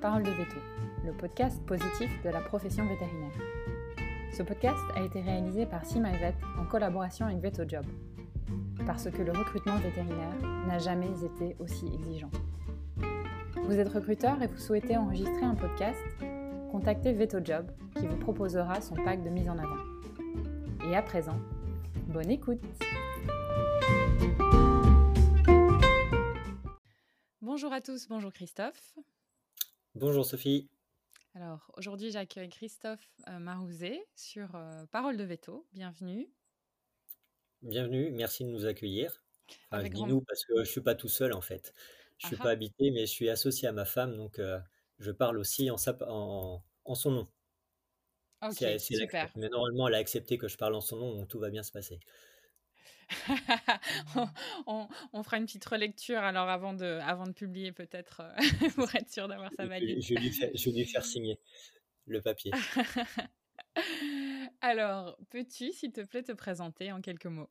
Parole de Veto, le podcast positif de la profession vétérinaire. Ce podcast a été réalisé par SeaMyVet en collaboration avec VetoJob, parce que le recrutement vétérinaire n'a jamais été aussi exigeant. Vous êtes recruteur et vous souhaitez enregistrer un podcast Contactez VetoJob qui vous proposera son pack de mise en avant. Et à présent, bonne écoute Bonjour à tous, bonjour Christophe. Bonjour Sophie. Alors aujourd'hui j'accueille Christophe euh, Marouzet sur euh, Parole de Veto. Bienvenue. Bienvenue, merci de nous accueillir. Enfin, je dis nous parce que je ne suis pas tout seul en fait. Je ne suis pas habité mais je suis associé à ma femme donc euh, je parle aussi en, en, en son nom. Ok, super. Mais normalement elle a accepté que je parle en son nom donc tout va bien se passer. on, fera une petite relecture alors avant de, avant de publier peut-être euh, pour être sûr d'avoir sa valide. Je, vais lui faire signer le papier. alors, peux-tu, s'il te plaît, te présenter en quelques mots?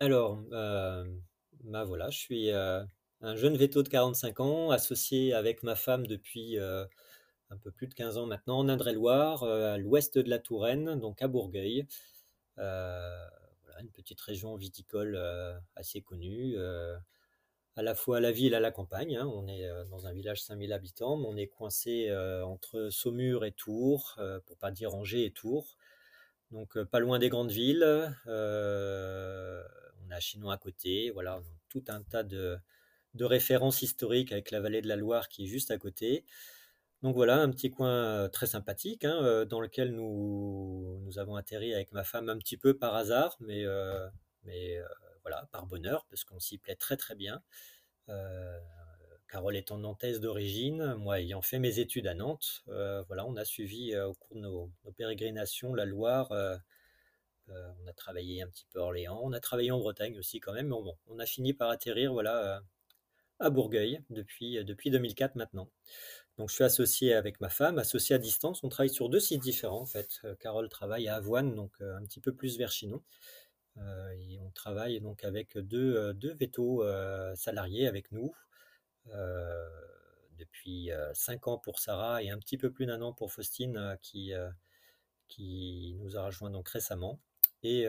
Alors, euh, bah voilà, je suis euh, un jeune veto de 45 ans, associé avec ma femme depuis un peu plus de 15 ans maintenant en Indre-et-Loire, à l'ouest de la Touraine, donc à Bourgueil une petite région viticole euh, assez connue, euh, à la fois à la ville et à la campagne. Hein. On est euh, dans un village 5000 habitants, mais on est coincé entre Saumur et Tours, pour pas dire Angers et Tours. Donc pas loin des grandes villes. on a Chinon à côté. Voilà, tout un tas de références historiques avec la vallée de la Loire qui est juste à côté. Donc voilà, un petit coin euh, très sympathique hein, euh, dans lequel nous, avons atterri avec ma femme un petit peu par hasard, mais, euh, voilà, par bonheur, parce qu'on s'y plaît très très bien. Carole étant nantaise d'origine, moi ayant fait mes études à Nantes, voilà, on a suivi au cours de nos, pérégrinations la Loire. on a travaillé un petit peu à Orléans, on a travaillé en Bretagne aussi quand même, mais bon, on a fini par atterrir voilà à Bourgueil depuis, depuis 2004 maintenant. Donc je suis associé avec ma femme, associé à distance. On travaille sur deux sites différents en fait. Euh, Carole travaille à Avoine, donc euh, un petit peu plus vers Chinon. Euh, et on travaille donc avec deux, deux vétos salariés avec nous depuis cinq ans pour Sarah et un petit peu plus d'un an pour Faustine qui, qui nous a rejoint donc récemment. Et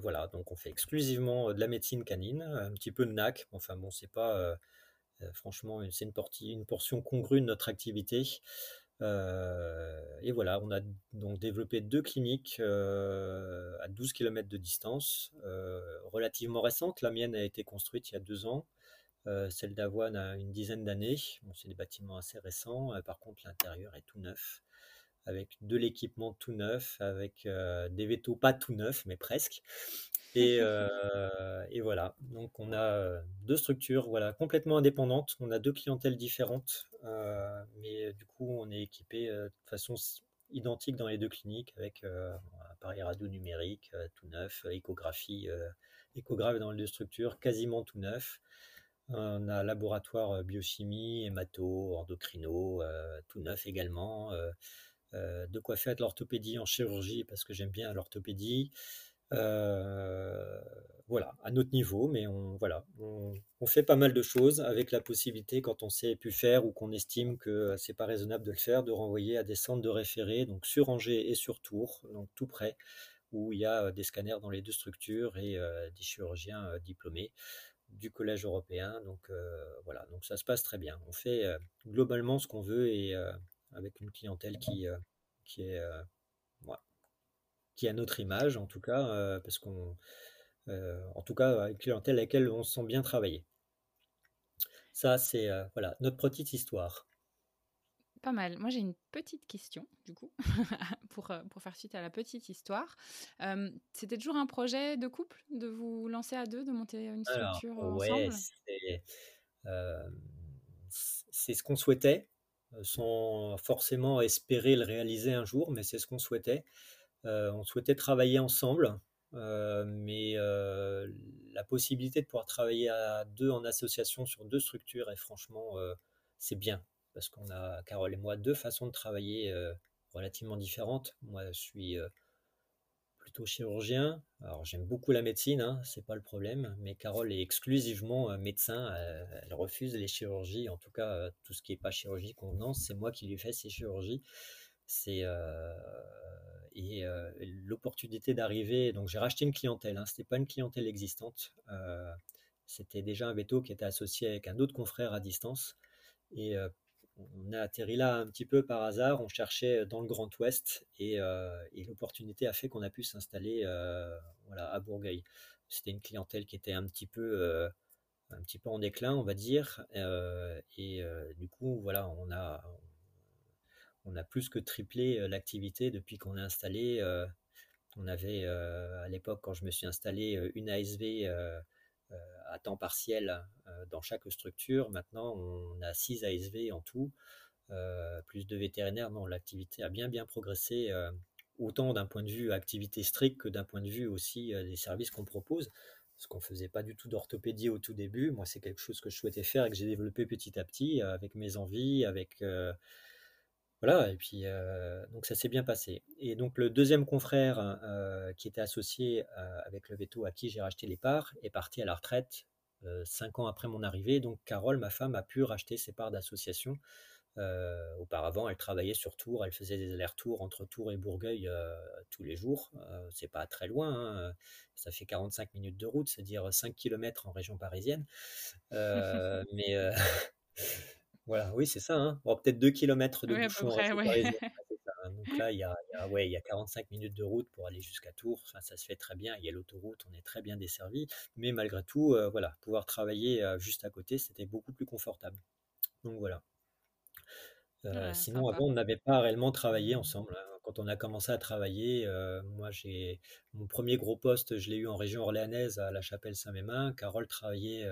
voilà, donc on fait exclusivement de la médecine canine, un petit peu de NAC. Enfin bon, c'est pas franchement, c'est une, portion congrue de notre activité. Euh, et voilà, on a donc développé deux cliniques euh, à 12 km de distance, relativement récentes. La mienne a été construite il y a deux ans. celle d'Avoine a une dizaine d'années. C'est des bâtiments assez récents. par contre, l'intérieur est tout neuf avec de l'équipement tout neuf, avec des vétos pas tout neufs, mais presque. Euh, et, voilà, donc on a euh, deux structures voilà, complètement indépendantes, on a deux clientèles différentes, euh, mais du coup on est équipé de façon identique dans les deux cliniques avec appareil radio numérique tout neuf, échographie, échographe dans les deux structures quasiment tout neuf. On a laboratoire biochimie, hémato, endocrino, tout neuf également. De quoi faire de l'orthopédie en chirurgie parce que j'aime bien l'orthopédie. Euh, voilà, à notre niveau, mais on, voilà, on, fait pas mal de choses avec la possibilité, quand on sait plus faire ou qu'on estime que c'est pas raisonnable de le faire, de renvoyer à des centres de référé, donc sur Angers et sur Tours, donc tout près, où il y a des scanners dans les deux structures et euh, des chirurgiens euh, diplômés du collège européen. Donc voilà, donc ça se passe très bien. On fait globalement ce qu'on veut et avec une clientèle qui, qui est voilà, qui a notre image, en tout cas, euh, parce qu'on, euh, en tout cas, une clientèle à laquelle on se sent bien travailler. Ça, c'est euh, voilà notre petite histoire. Pas mal. Moi, j'ai une petite question, du coup, pour, pour faire suite à la petite histoire. C'était toujours un projet de couple, de vous lancer à deux, de monter une structure ensemble? C'est ce qu'on souhaitait, sans forcément espérer le réaliser un jour, mais c'est ce qu'on souhaitait. Euh, on souhaitait travailler ensemble, euh, mais euh, la possibilité de pouvoir travailler à deux en association sur deux structures, et franchement, c'est bien, parce qu'on a, Carole et moi, deux façons de travailler relativement différentes. Moi, je suis plutôt chirurgien. Alors j'aime beaucoup la médecine, hein, c'est pas le problème, mais Carole est exclusivement médecin. elle refuse les chirurgies, en tout cas tout ce qui n'est pas chirurgie convenance, c'est moi qui lui fais ces chirurgies. C'est et l'opportunité d'arriver. Donc j'ai racheté une clientèle. Hein, c'était pas une clientèle existante. c'était déjà un veto qui était associé avec un autre confrère à distance. Et on a atterri là un petit peu par hasard. On cherchait dans le Grand Ouest et, l'opportunité a fait qu'on a pu s'installer voilà, à Bourgueil. C'était une clientèle qui était un petit peu, un petit peu en déclin, on va dire. et du coup, voilà, on a, on a plus que triplé l'activité depuis qu'on est installé. on avait à l'époque, quand je me suis installé, une ASV à temps partiel dans chaque structure. Maintenant, on a 6 ASV en tout, plus de vétérinaires. Non, l'activité a bien bien progressé, autant d'un point de vue activité stricte que d'un point de vue aussi des services qu'on propose. Parce qu'on ne faisait pas du tout d'orthopédie au tout début. Moi, c'est quelque chose que je souhaitais faire et que j'ai développé petit à petit avec mes envies, avec voilà, et puis donc ça s'est bien passé. Et donc le deuxième confrère qui était associé avec le veto à qui j'ai racheté les parts est parti à la retraite cinq ans après mon arrivée. Donc Carole, ma femme, a pu racheter ses parts d'association. auparavant, elle travaillait sur Tours, elle faisait des allers-retours entre Tours et Bourgueil tous les jours. c'est pas très loin, hein, ça fait 45 minutes de route, c'est-à-dire 5 km en région parisienne. mais Voilà, oui, c'est ça. Hein. peut-être 2 km de bouchon Donc là, il y, a, ouais, il y a 45 minutes de route pour aller jusqu'à Tours. Enfin, ça se fait très bien. Il y a l'autoroute, on est très bien desservi. Mais malgré tout, euh, voilà, pouvoir travailler euh, juste à côté, c'était beaucoup plus confortable. Donc voilà. Euh, sinon, avant, on n'avait pas réellement travaillé ensemble. Hein. Quand on a commencé à travailler, moi, j'ai mon premier gros poste, je l'ai eu en région orléanaise à la Chapelle Saint-Mémin. Carole travaillait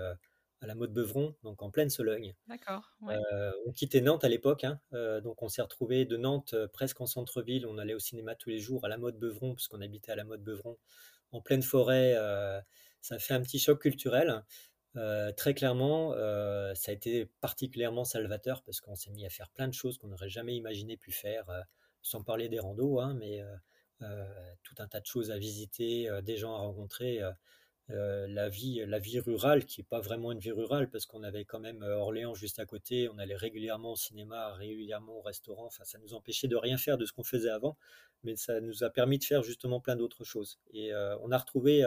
à la Motte Beuvron, donc en pleine Sologne. D'accord. Euh, on quittait Nantes à l'époque, hein, euh, donc on s'est retrouvé de Nantes euh, presque en centre-ville. On allait au cinéma tous les jours à la Motte Beuvron, puisqu'on habitait à la Motte Beuvron, en pleine forêt. ça fait un petit choc culturel. très clairement, ça a été particulièrement salvateur parce qu'on s'est mis à faire plein de choses qu'on n'aurait jamais imaginé pu faire, sans parler des randos, hein, mais tout un tas de choses à visiter, des gens à rencontrer. Euh, la, vie, la vie rurale, qui n'est pas vraiment une vie rurale, parce qu'on avait quand même euh, Orléans juste à côté, on allait régulièrement au cinéma, régulièrement au restaurant, ça nous empêchait de rien faire de ce qu'on faisait avant, mais ça nous a permis de faire justement plein d'autres choses. Et euh, on a retrouvé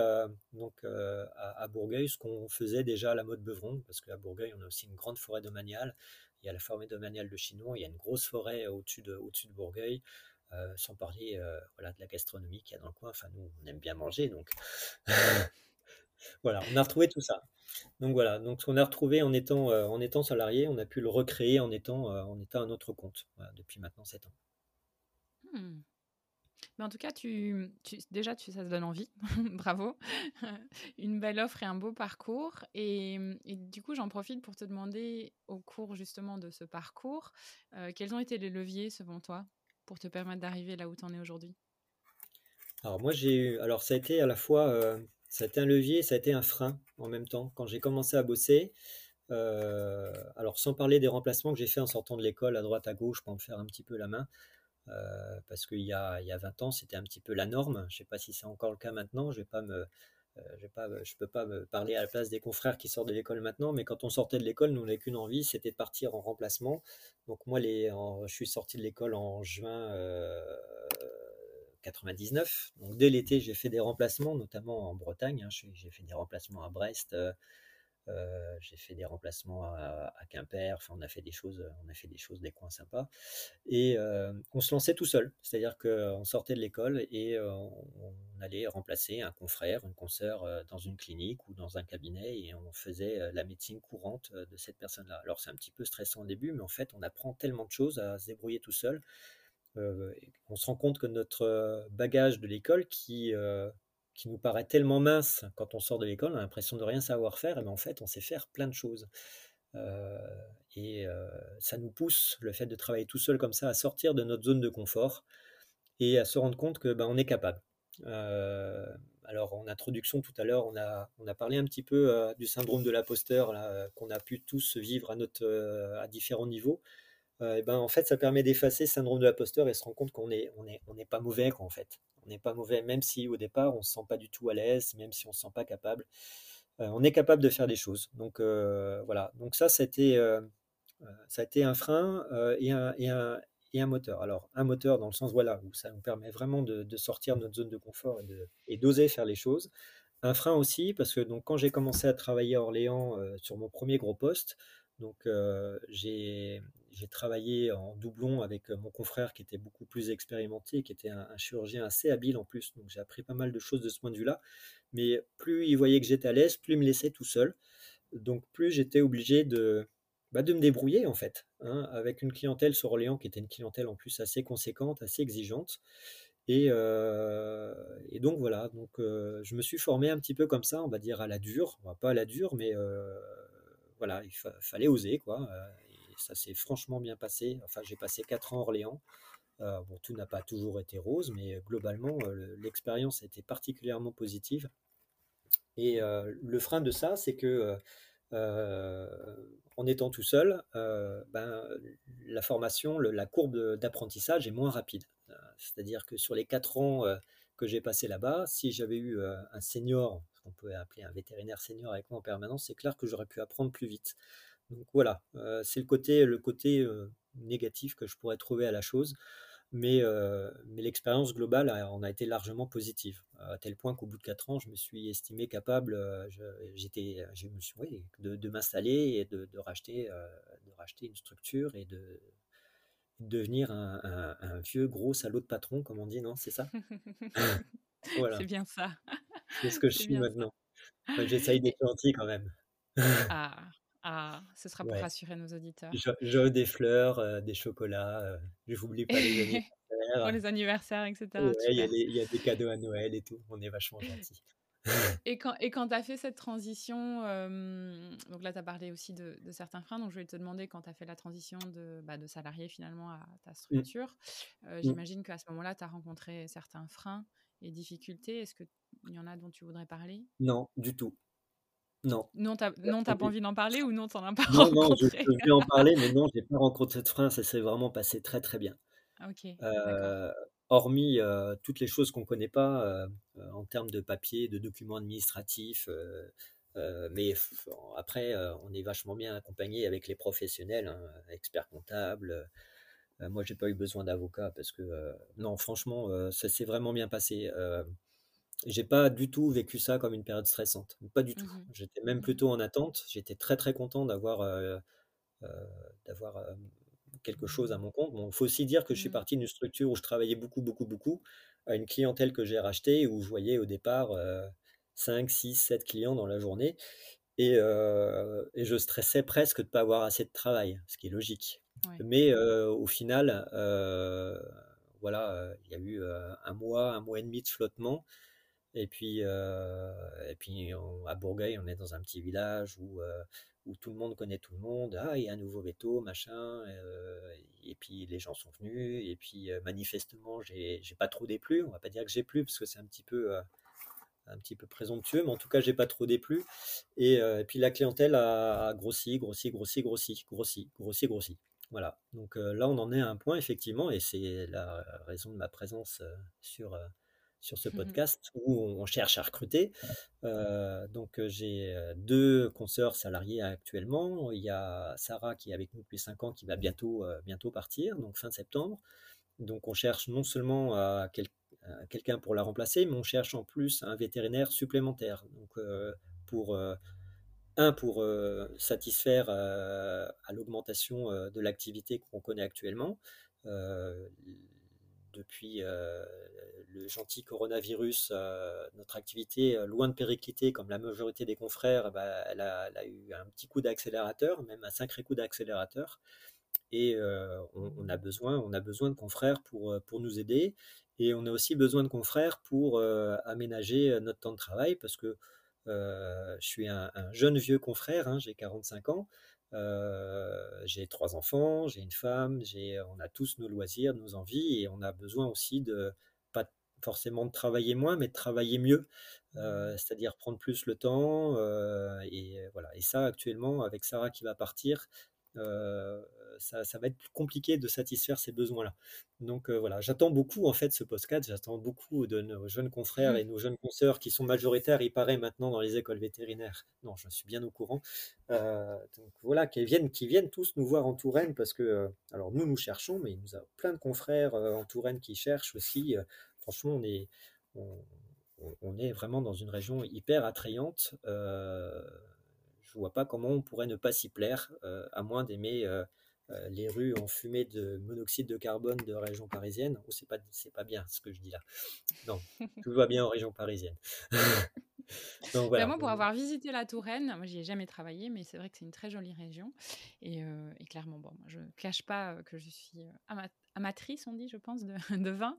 donc à, Bourgueil ce qu'on faisait déjà à la mode Beuvron, parce qu'à Bourgueil on a aussi une grande forêt domaniale, il y a la forêt domaniale de Chinon, il y a une grosse forêt au-dessus de, au de Bourgueil, sans parler voilà, de la gastronomie qu'il y a dans le coin. Enfin, nous, on aime bien manger, donc Voilà, on a retrouvé tout ça. Donc voilà, donc ce qu'on a retrouvé en étant, euh, en étant salarié, on a pu le recréer en étant, euh, en étant à notre compte depuis maintenant 7 ans. Hmm. Mais en tout cas, tu, déjà, tu, ça te donne envie. Bravo. Une belle offre et un beau parcours. Et, du coup, j'en profite pour te demander, au cours justement de ce parcours, euh, quels ont été les leviers, selon toi, pour te permettre d'arriver là où tu en es aujourd'hui? Alors moi, j'ai eu, alors ça a été à la fois ça a été un levier, ça a été un frein en même temps. Quand j'ai commencé à bosser, euh, alors sans parler des remplacements que j'ai fait en sortant de l'école à droite à gauche pour me faire un petit peu la main, euh, parce qu'il y a, y a 20 ans c'était un petit peu la norme. Je ne sais pas si c'est encore le cas maintenant. Je vais pas me, euh, je peux pas me parler à la place des confrères qui sortent de l'école maintenant, mais quand on sortait de l'école, nous n'avons qu'une envie, c'était de partir en remplacement. Donc moi, je suis sorti de l'école en juin 99. Donc dès l'été, j'ai fait des remplacements, notamment en Bretagne. Hein. J'ai fait des remplacements à Brest, euh, euh, j'ai fait des remplacements à, Quimper. Enfin, on a fait des choses, on a fait des choses, des coins sympas. Et euh, on se lançait tout seul, c'est-à-dire qu'on sortait de l'école et on, allait remplacer un confrère, une consoeur dans une clinique ou dans un cabinet et on faisait la médecine courante de cette personne-là. Alors c'est un petit peu stressant au début, mais en fait, on apprend tellement de choses à se débrouiller tout seul on se rend compte que notre euh, bagage de l'école qui, euh, qui nous paraît tellement mince quand on sort de l'école, on a l'impression de rien savoir faire, et en fait on sait faire plein de choses. et ça nous pousse, le fait de travailler tout seul comme ça, à sortir de notre zone de confort et à se rendre compte que ben, est capable. alors en introduction tout à l'heure, on a, on a parlé un petit peu du syndrome de l'imposteur qu'on a pu tous vivre à, notre, à différents niveaux. Et ben, en fait, ça permet d'effacer ce syndrome de l'imposteur et se rendre compte qu'on n'est on est, on est pas mauvais, quoi, en fait. On n'est pas mauvais, même si au départ, on ne se sent pas du tout à l'aise, même si on ne se sent pas capable. on est capable de faire des choses. Donc, voilà. Donc, ça, c'était ça a été un frein et un, et, un, et, un, moteur. Alors, un moteur dans le sens, voilà, où ça nous permet vraiment de, de sortir de notre zone de confort et d'oser faire les choses. Un frein aussi, parce que donc, quand j'ai commencé à travailler à Orléans sur mon premier gros poste, donc j'ai travaillé en doublon avec mon confrère qui était beaucoup plus expérimenté, qui était un, chirurgien assez habile en plus. Donc j'ai appris pas mal de choses de ce point de vue-là. Mais plus il voyait que j'étais à l'aise, plus il me laissait tout seul. Donc plus j'étais obligé de, bah, de me débrouiller en fait, hein, avec une clientèle sur Orléans qui était une clientèle en plus assez conséquente, assez exigeante. Et, euh, donc voilà, donc euh, je me suis formé un petit peu comme ça, on va dire à la dure, pas à la dure, mais euh, voilà, il fallait oser quoi. Ça s'est franchement bien passé. Enfin, j'ai passé 4 ans à Orléans. bon, tout n'a pas toujours été rose, mais globalement, l'expérience a été particulièrement positive. Et le frein de ça, c'est que en étant tout seul, euh, ben, la formation, la courbe d'apprentissage est moins rapide. Euh, c'est-à-dire que sur les quatre ans euh, que j'ai passé là-bas, si j'avais eu un senior, ce qu'on peut appeler un vétérinaire senior avec moi en permanence, c'est clair que j'aurais pu apprendre plus vite. Donc voilà, c'est le côté, le côté négatif que je pourrais trouver à la chose mais, euh, mais l'expérience globale en a été largement positive, à tel point qu'au bout de 4 ans, je me suis estimé capable euh, j'étais, je me suis, de, de m'installer et de, de racheter, euh, de racheter une structure et de, devenir un, un, vieux gros salaud de patron, comme on dit, non C'est ça? Voilà. C'est bien ça. C'est ce que je suis maintenant. J'essaye d'être gentil quand même. ah, ah, ce sera pour rassurer nos auditeurs. Je, des fleurs, euh, des chocolats, euh, je n'oublie pas les anniversaires. pour les anniversaires, etc. il y, a des cadeaux à Noël et tout, on est vachement gentil. et quand et quand tu as fait cette transition, donc là tu as parlé aussi de, certains freins, donc je vais te demander quand tu as fait la transition de, bah, de salarié finalement à ta mmh. structure, euh, mmh. j'imagine qu'à ce moment-là tu as rencontré certains freins et difficultés. Est-ce qu'il y en a dont tu voudrais parler? Non, du tout. Non. Non, tu n'as pas envie d'en parler ou non, tu n'en as pas non, rencontré Non, je, peux en parler, mais non, je n'ai pas rencontré cette frein, ça s'est vraiment passé très très bien. Ah, ok. Euh, hormis euh, toutes les choses qu'on ne connaît pas euh, en termes de papier, de documents administratifs, mais après, on est vachement bien accompagné avec les professionnels, hein, experts comptables. moi, j'ai pas eu besoin d'avocat parce que, non, franchement, ça s'est vraiment bien passé j'ai pas du tout vécu ça comme une période stressante, pas du tout. Mmh J'étais même mmh plutôt en attente. J'étais très très content d'avoir euh, euh, d'avoir euh, quelque chose à mon compte. Bon, il faut aussi dire que je suis mmh. parti d'une structure où je travaillais beaucoup beaucoup beaucoup à une clientèle que j'ai rachetée où je voyais au départ 5, 6, 7 clients dans la journée et, et je stressais presque de ne pas avoir assez de travail, ce qui est logique. Mais au final, voilà, il y a eu un mois, un mois et demi de flottement. Et puis, euh, et puis à Bourgueil, on est dans un petit village où, euh, où tout le monde connaît tout le monde. Ah, il y a un nouveau veto, machin. Euh, et puis les gens sont venus. Et puis manifestement, j'ai pas trop déplu. On va pas dire que j'ai plu parce que c'est un petit peu un petit peu présomptueux, mais en tout cas, j'ai pas trop déplu. Et, et, puis la clientèle a, grossi, grossi, grossi, grossi, grossi, grossi, grossi. Voilà. Donc là, on en est à un point, effectivement, et c'est la raison de ma présence sur, sur ce mmh podcast où on cherche à recruter. Euh, donc euh, j'ai euh, deux consoeurs salariés actuellement. Il y a Sarah qui est avec nous depuis 5 ans qui va bientôt, bientôt partir, donc fin septembre. Donc on cherche non seulement à, quelqu'un pour la remplacer, mais on cherche en plus un vétérinaire supplémentaire. Donc pour un pour satisfaire à l'augmentation de l'activité qu'on connaît actuellement depuis euh, le gentil coronavirus, euh, notre activité, euh, loin de péricliter comme la majorité des confrères, bah, elle, a, eu un petit coup d'accélérateur, même un sacré coup d'accélérateur. Et on, a besoin, on a besoin de confrères pour, pour nous aider. Et on a aussi besoin de confrères pour aménager notre temps de travail parce que je suis un, jeune vieux confrère, hein, j'ai 45 ans. Euh, j'ai trois enfants, j'ai une femme, on a tous nos loisirs, nos envies, et on a besoin aussi de pas forcément de travailler moins, mais de travailler mieux, euh, mmh. c'est-à-dire prendre plus le temps. Euh, et voilà. Et ça, actuellement, avec Sarah qui va partir, ça, va être compliqué de satisfaire ces besoins-là. Donc voilà, j'attends beaucoup en fait ce podcast, j'attends beaucoup de nos jeunes confrères mmh. et nos jeunes consoeurs qui sont majoritaires, il paraît maintenant dans les écoles vétérinaires. Non, je suis bien au courant. donc voilà, qu'ils viennent, viennent tous nous voir en Touraine parce que, alors nous nous cherchons, mais il nous a plein de confrères en Touraine qui cherchent aussi. franchement, on est, on, est vraiment dans une région hyper attrayante. Euh, je vois pas comment on pourrait ne pas s'y plaire, euh, à moins d'aimer euh, euh, les rues en fumée de monoxyde de carbone de région parisienne. Oh, c'est pas, c'est pas bien ce que je dis là. Non, tout va bien en région parisienne. Donc, voilà. Moi, pour avoir visité la Touraine, moi j'y ai jamais travaillé, mais c'est vrai que c'est une très jolie région. Et, clairement, bon, je ne cache pas que je suis amatrice, on dit, je pense, de, de vin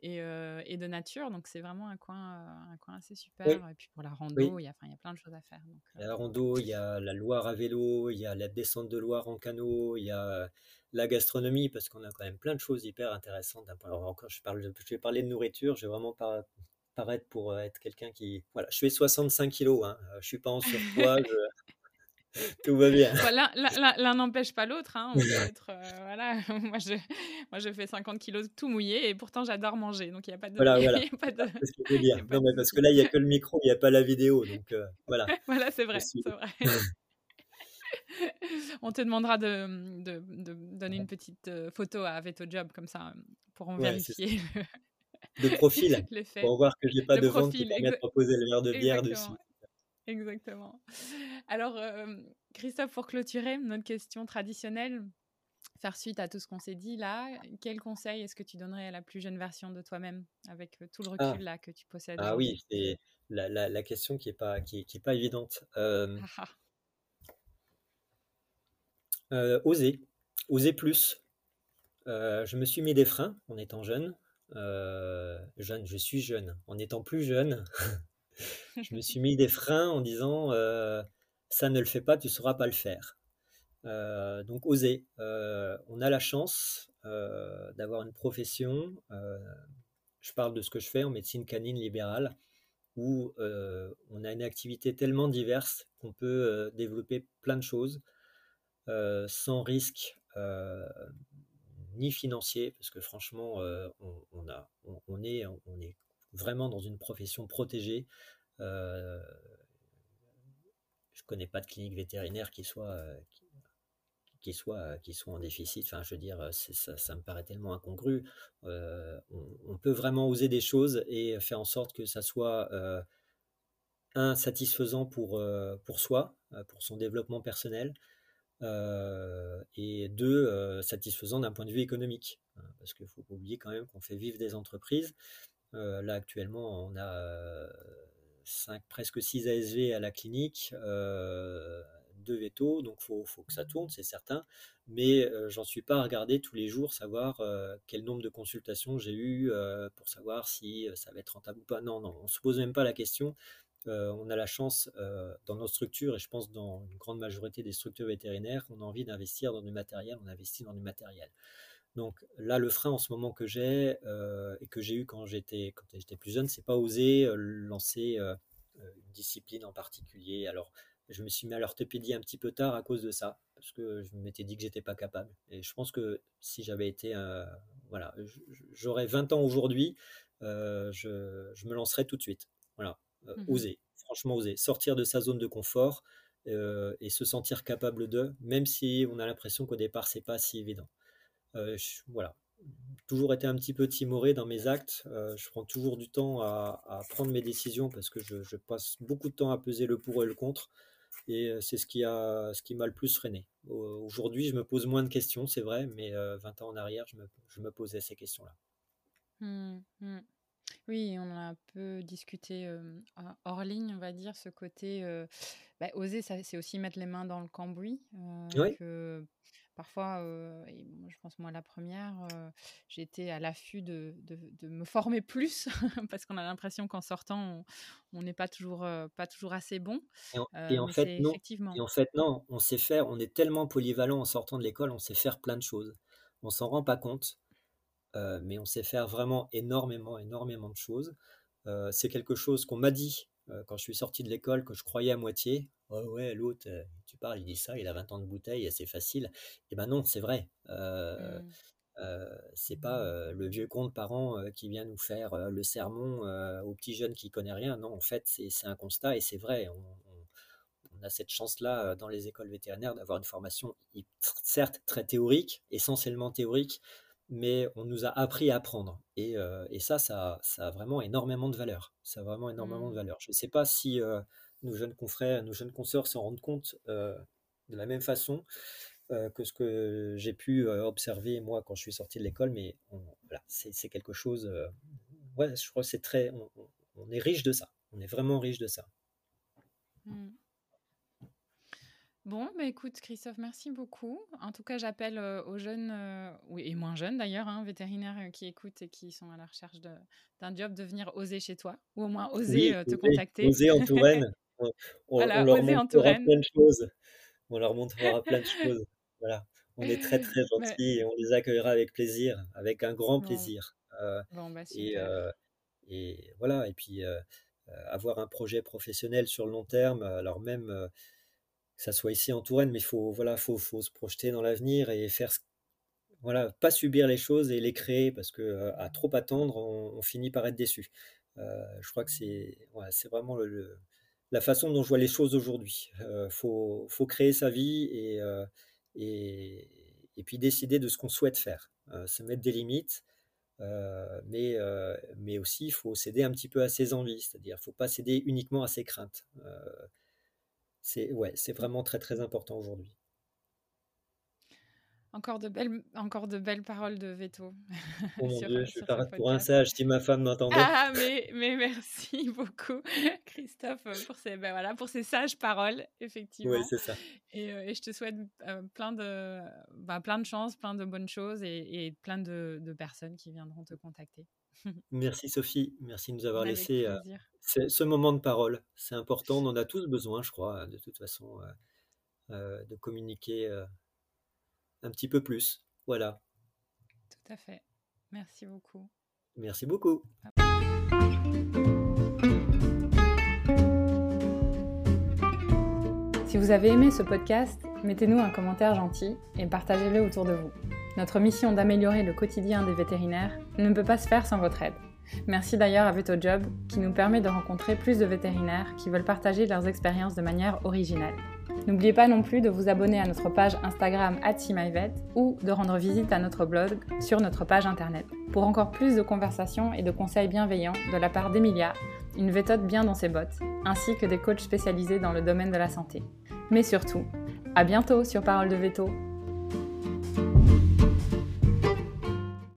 et, et, de nature. Donc c'est vraiment un coin, un coin assez super. Et puis pour la rando, il, y a, il y a plein de choses à faire. a la rando, il y a la Loire à vélo, il y a la descente de Loire en canot, il y a la gastronomie, parce qu'on a quand même plein de choses hyper intéressantes. Alors encore, je, parle, je vais parler de nourriture, je vais vraiment pas paraître pour être quelqu'un qui... Voilà, je fais 65 kilos, hein, je suis pas en surpoids, Tout va bien. L'un n'empêche pas l'autre. Hein. voilà. moi, je, moi, je fais 50 kilos tout mouillé et pourtant, j'adore manger. Donc, il n'y a pas de. Voilà, voilà. Pas de... Ce que dire. Non, mais parce que là, il n'y a que le micro, il n'y a pas la vidéo. Donc, voilà. voilà, c'est vrai. vrai. On te demandera de, de, de, donner une petite photo à Veto Job, comme ça, pour en vérifier. De profil, pour voir que je n'ai pas de, vente qui permet de proposer le verre de bière dessus. Exactement. Alors, Christophe, pour clôturer, notre question traditionnelle, faire suite à tout ce qu'on s'est dit là, quel conseil est-ce que tu donnerais à la plus jeune version de toi-même avec tout le ah. recul là que tu possèdes Ah oui, c'est la, la, question qui n'est pas, qui, qui est pas évidente. Euh, oser, oser plus. je me suis mis des freins en étant jeune. jeune, je suis jeune. En étant plus jeune, je me suis mis des freins en disant euh, ça ne le fait pas, tu ne sauras pas le faire. Euh, donc oser. Euh, on a la chance d'avoir une profession. je parle de ce que je fais en médecine canine libérale, où on a une activité tellement diverse qu'on peut développer plein de choses sans risque ni financier, parce que franchement, on, est vraiment dans une profession protégée. Euh, je connais pas de clinique vétérinaire qui soit, euh, qui, soit, qui soit en déficit. Enfin, je veux dire, ça, ça, me paraît tellement incongru. Euh, on, peut vraiment oser des choses et faire en sorte que ça soit un satisfaisant pour, pour soi, pour son développement personnel, et deux satisfaisant d'un point de vue économique. Hein, parce qu'il faut oublier quand même qu'on fait vivre des entreprises. Là actuellement, on a 5, presque 6 ASV à la clinique, euh, deux vétos, donc il faut, faut, que ça tourne, c'est certain. Mais euh, j'en suis pas à regarder tous les jours, savoir euh, quel nombre de consultations j'ai eu pour savoir si ça va être rentable ou pas. Non, non, on ne se pose même pas la question. on a la chance dans nos structures, et je pense dans une grande majorité des structures vétérinaires, on a envie d'investir dans du matériel, on investit dans du matériel. Donc là, le frein en ce moment que j'ai euh, et que j'ai eu quand j'étais quand j'étais plus jeune, c'est pas oser euh, lancer euh, une discipline en particulier. Alors je me suis mis à l'orthopédie un petit peu tard à cause de ça, parce que je m'étais dit que j'étais pas capable. Et je pense que si j'avais été, voilà, j'aurais 20 ans aujourd'hui, je, me lancerais tout de suite. Voilà, mmh oser, franchement oser, sortir de sa zone de confort et se sentir capable de, même si on a l'impression qu'au départ c'est pas si évident. Euh, voilà, toujours été un petit peu timoré dans mes actes. Euh, je prends toujours du temps à, prendre mes décisions parce que je, passe beaucoup de temps à peser le pour et le contre. Et euh, c'est ce qui a, ce qui m'a le plus freiné. Aujourd'hui, je me pose moins de questions, c'est vrai, mais 20 ans en arrière, je me, je me posais ces questions-là. Mmh, mmh. Oui, on a un peu discuté hors ligne, on va dire, ce côté bah, oser, c'est aussi mettre les mains dans le cambouis. oui. Parfois, et je pense moi la première, j'étais à l'affût de, de, me former plus parce qu'on a l'impression qu'en sortant, on n'est pas toujours pas toujours assez bon. Et en, fait non. Et en fait non, on sait faire. On est tellement polyvalent en sortant de l'école, on sait faire plein de choses. On s'en rend pas compte, mais on sait faire vraiment énormément, énormément de choses. c'est quelque chose qu'on m'a dit quand je suis sorti de l'école, que je croyais à moitié, ouais, ouais, l'autre, tu parles, il dit ça, il a 20 ans de bouteille, c'est facile. Et eh ben non, c'est vrai. Mmh. c'est pas le vieux conte parent qui vient nous faire le sermon au petit jeune qui connaît rien. Non, en fait, c'est un constat et c'est vrai. On, a cette chance-là dans les écoles vétérinaires d'avoir une formation certes très théorique, essentiellement théorique, mais on nous a appris à apprendre. Et, ça, ça, a vraiment énormément de valeur. Ça a vraiment énormément de mmh. valeur. Je ne sais pas si nos jeunes confrères, nos jeunes consoeurs s'en rendent compte de la même façon. Euh, que ce que j'ai pu euh, observer moi quand je suis sorti de l'école, mais voilà, c'est quelque chose. Euh, ouais, je crois que c'est très. On, est riche de ça. On est vraiment riche de ça. Mmh. Bon, bah écoute, Christophe, merci beaucoup. En tout cas, j'appelle aux jeunes, oui, et moins jeunes d'ailleurs, hein, vétérinaires qui écoutent et qui sont à la recherche d'un job, de venir oser chez toi, ou au moins oser te contacter. Oser en Touraine. On, voilà, leur oser en Touraine. plein de choses. On leur montrera plein de choses. Voilà, on est très très gentils et on les accueillera avec plaisir, avec un grand plaisir. Euh, bah, et, euh, et, voilà, et puis euh, avoir un projet professionnel sur le long terme, alors même ça soit ici en Touraine, mais il faut, voilà, faut, faut se projeter dans l'avenir et faire voilà, pas subir les choses et les créer parce que à trop attendre, on, finit par être déçu. je crois que c'est vraiment le, la façon dont je vois les choses aujourd'hui. Il faut, faut, créer sa vie et, et, et puis décider de ce qu'on souhaite faire, euh, se mettre des limites, euh, mais, euh, mais aussi il faut céder un petit peu à ses envies, c'est-à-dire faut pas céder uniquement à ses craintes. C'est ouais, c'est vraiment très très important aujourd'hui. Encore de belles, encore de belles paroles de veto. Oh mon Dieu, je vais paraître pour un sage si ma femme m'entendait. Ah, mais, mais merci beaucoup, Christophe, pour ces, ben voilà, pour ces sages paroles, effectivement. Oui, c'est ça. Et, euh, et, je te souhaite euh, plein, de, bah, plein de chance, plein de bonnes choses et, et plein de, de, personnes qui viendront te contacter. merci Sophie, merci de nous avoir laissé euh, ce moment de parole. C'est important, on en a tous besoin, je crois, de toute façon, de communiquer un petit peu plus. Voilà. Tout à fait. Merci beaucoup. Merci beaucoup. Si vous avez aimé ce podcast, mettez-nous un commentaire gentil et partagez-le autour de vous. Notre mission d'améliorer le quotidien des vétérinaires ne peut pas se faire sans votre aide. Merci d'ailleurs à VetoJob qui nous permet de rencontrer plus de vétérinaires qui veulent partager leurs expériences de manière originale. N'oubliez pas non plus de vous abonner à notre page Instagram @simyvet ou de rendre visite à notre blog sur notre page internet. Pour encore plus de conversations et de conseils bienveillants de la part d'Emilia, une vétote bien dans ses bottes, ainsi que des coachs spécialisés dans le domaine de la santé. Mais surtout, à bientôt sur Parole de Veto